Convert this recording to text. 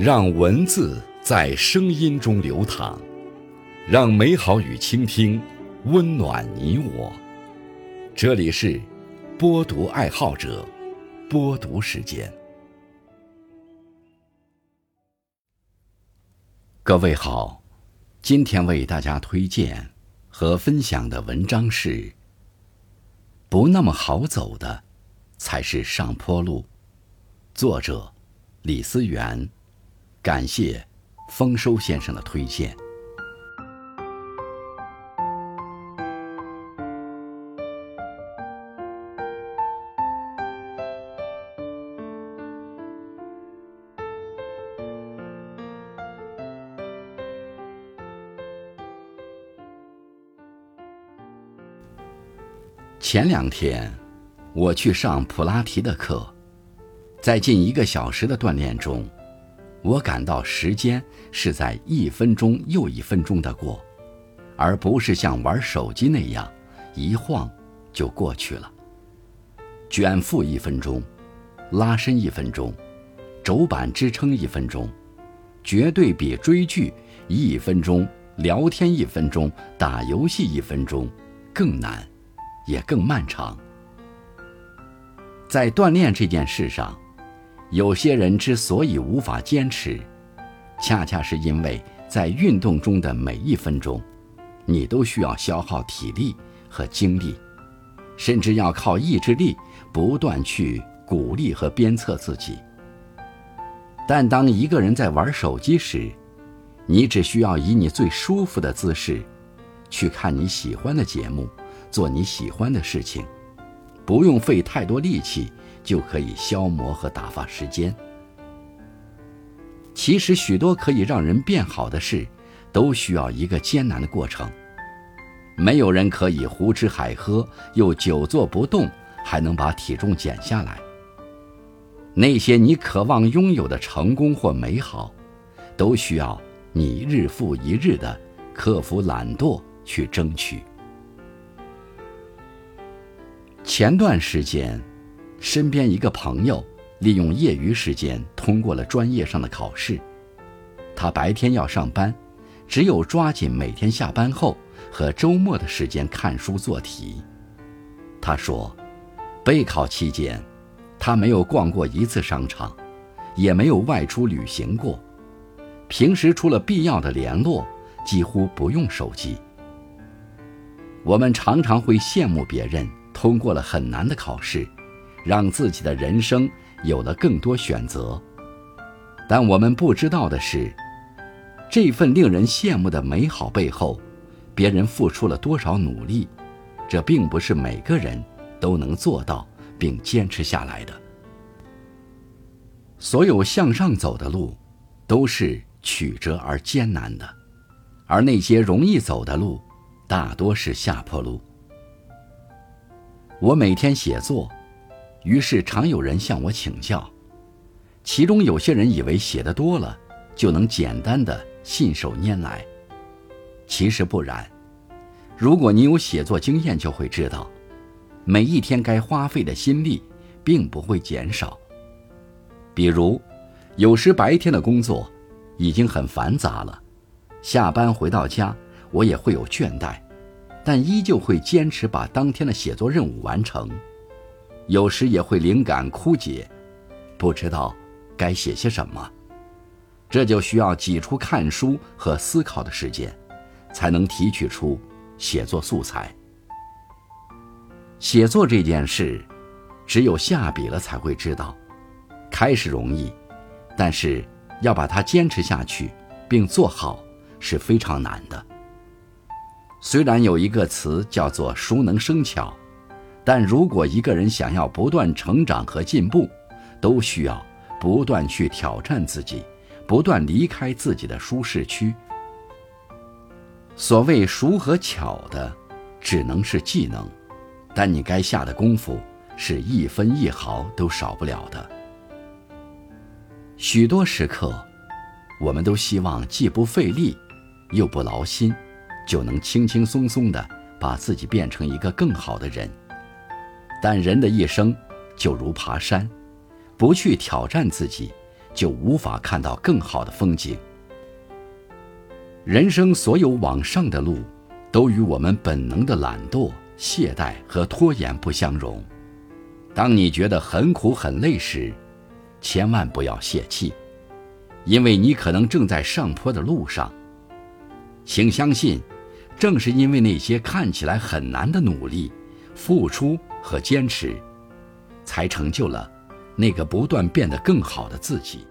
让文字在声音中流淌，让美好与倾听温暖你我。这里是播读爱好者播读时间。各位好，今天为大家推荐和分享的文章是：不那么好走的，才是上坡路。作者李思源。感谢丰收先生的推荐。前两天，我去上普拉提的课，在近一个小时的锻炼中。我感到时间是在一分钟又一分钟的过，而不是像玩手机那样一晃就过去了。卷腹一分钟，拉伸一分钟，肘板支撑一分钟，绝对比追剧一分钟、聊天一分钟、打游戏一分钟更难，也更漫长。在锻炼这件事上。有些人之所以无法坚持，恰恰是因为在运动中的每一分钟，你都需要消耗体力和精力，甚至要靠意志力不断去鼓励和鞭策自己。但当一个人在玩手机时，你只需要以你最舒服的姿势，去看你喜欢的节目，做你喜欢的事情，不用费太多力气。就可以消磨和打发时间。其实，许多可以让人变好的事，都需要一个艰难的过程。没有人可以胡吃海喝又久坐不动，还能把体重减下来。那些你渴望拥有的成功或美好，都需要你日复一日的克服懒惰去争取。前段时间。身边一个朋友利用业余时间通过了专业上的考试，他白天要上班，只有抓紧每天下班后和周末的时间看书做题。他说，备考期间，他没有逛过一次商场，也没有外出旅行过，平时除了必要的联络，几乎不用手机。我们常常会羡慕别人通过了很难的考试。让自己的人生有了更多选择，但我们不知道的是，这份令人羡慕的美好背后，别人付出了多少努力，这并不是每个人都能做到并坚持下来的。所有向上走的路，都是曲折而艰难的，而那些容易走的路，大多是下坡路。我每天写作。于是常有人向我请教，其中有些人以为写的多了就能简单的信手拈来，其实不然。如果你有写作经验，就会知道，每一天该花费的心力并不会减少。比如，有时白天的工作已经很繁杂了，下班回到家我也会有倦怠，但依旧会坚持把当天的写作任务完成。有时也会灵感枯竭，不知道该写些什么，这就需要挤出看书和思考的时间，才能提取出写作素材。写作这件事，只有下笔了才会知道，开始容易，但是要把它坚持下去并做好是非常难的。虽然有一个词叫做“熟能生巧”。但如果一个人想要不断成长和进步，都需要不断去挑战自己，不断离开自己的舒适区。所谓熟和巧的，只能是技能，但你该下的功夫是一分一毫都少不了的。许多时刻，我们都希望既不费力，又不劳心，就能轻轻松松的把自己变成一个更好的人。但人的一生就如爬山，不去挑战自己，就无法看到更好的风景。人生所有往上的路，都与我们本能的懒惰、懈怠和拖延不相容。当你觉得很苦很累时，千万不要泄气，因为你可能正在上坡的路上。请相信，正是因为那些看起来很难的努力、付出和坚持，才成就了那个不断变得更好的自己。